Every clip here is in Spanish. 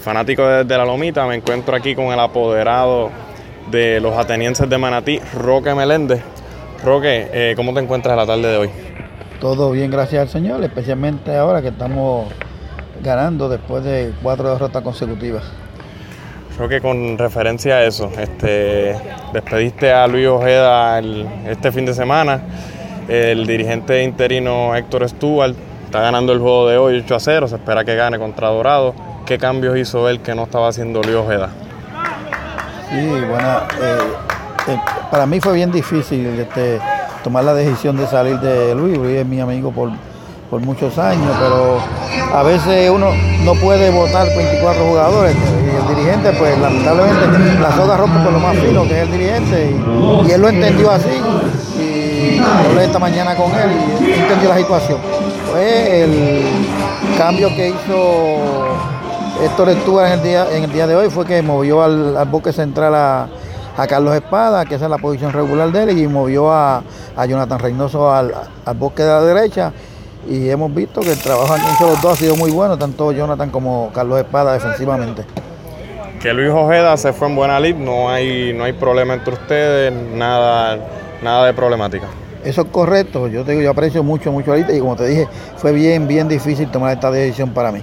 Fanático desde la Lomita, me encuentro aquí con el apoderado de los atenienses de Manatí, Roque Meléndez. Roque, eh, ¿cómo te encuentras la tarde de hoy? Todo bien, gracias al Señor, especialmente ahora que estamos ganando después de cuatro derrotas consecutivas. Roque, con referencia a eso, este, despediste a Luis Ojeda este fin de semana. El dirigente interino Héctor Stuart está ganando el juego de hoy 8 a 0, se espera que gane contra Dorado. ¿Qué cambios hizo él que no estaba haciendo Luis Ojeda? Sí, bueno, eh, eh, para mí fue bien difícil este, tomar la decisión de salir de Luis. Luis es mi amigo por, por muchos años, pero a veces uno no puede votar 24 jugadores y el dirigente, pues lamentablemente la soga rompe por lo más fino que es el dirigente y, él lo entendió así y hablé esta mañana con él y entendió la situación. Fue el cambio que hizo Héctor Estuva en el día, en el día de hoy fue que movió al, al buque central a, Carlos Espada, que esa es la posición regular de él, y movió a, Jonathan Reynoso al, al bosque de la derecha. Y hemos visto que el trabajo entre los dos ha sido muy bueno, tanto Jonathan como Carlos Espada defensivamente. Que Luis Ojeda se fue en buena lid, no hay, no hay problema entre ustedes, nada, nada de problemática. Eso es correcto, yo te digo, yo aprecio mucho, mucho ahorita y como te dije, fue bien, bien difícil tomar esta decisión para mí.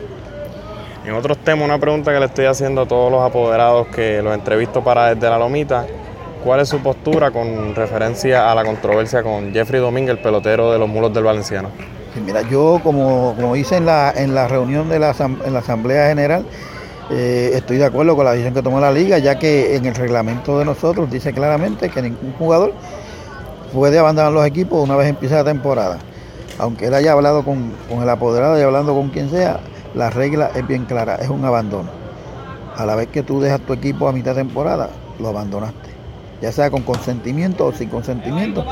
En otros temas, una pregunta que le estoy haciendo a todos los apoderados que los entrevisto para desde la Lomita. ¿Cuál es su postura con referencia a la controversia con Jeffrey Domínguez, el pelotero de los mulos del Valenciano? mira, yo como, como hice en la, en la reunión de la, en la Asamblea General, eh, estoy de acuerdo con la decisión que tomó la liga, ya que en el reglamento de nosotros dice claramente que ningún jugador puede abandonar los equipos una vez empieza la temporada. Aunque él haya hablado con, con el apoderado y hablando con quien sea, la regla es bien clara, es un abandono. A la vez que tú dejas tu equipo a mitad de temporada, lo abandonaste, ya sea con consentimiento o sin consentimiento.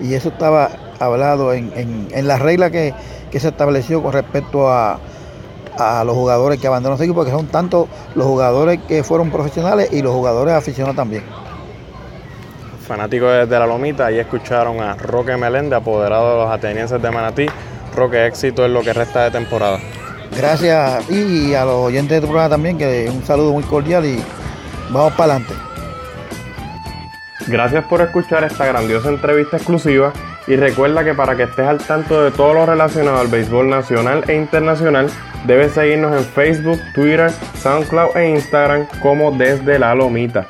Y eso estaba hablado en, la regla que, se estableció con respecto a, los jugadores que abandonan su equipo, porque son tanto los jugadores que fueron profesionales y los jugadores aficionados también. Fanáticos de la Lomita, ahí escucharon a Roque Meléndez, apoderado de los atenienses de Manatí. Roque, éxito en lo que resta de temporada. Gracias y a los oyentes de tu programa también, que un saludo muy cordial y vamos para adelante. Gracias por escuchar esta grandiosa entrevista exclusiva y recuerda que para que estés al tanto de todo lo relacionado al béisbol nacional e internacional, debes seguirnos en Facebook, Twitter, SoundCloud e Instagram como desde la lomita.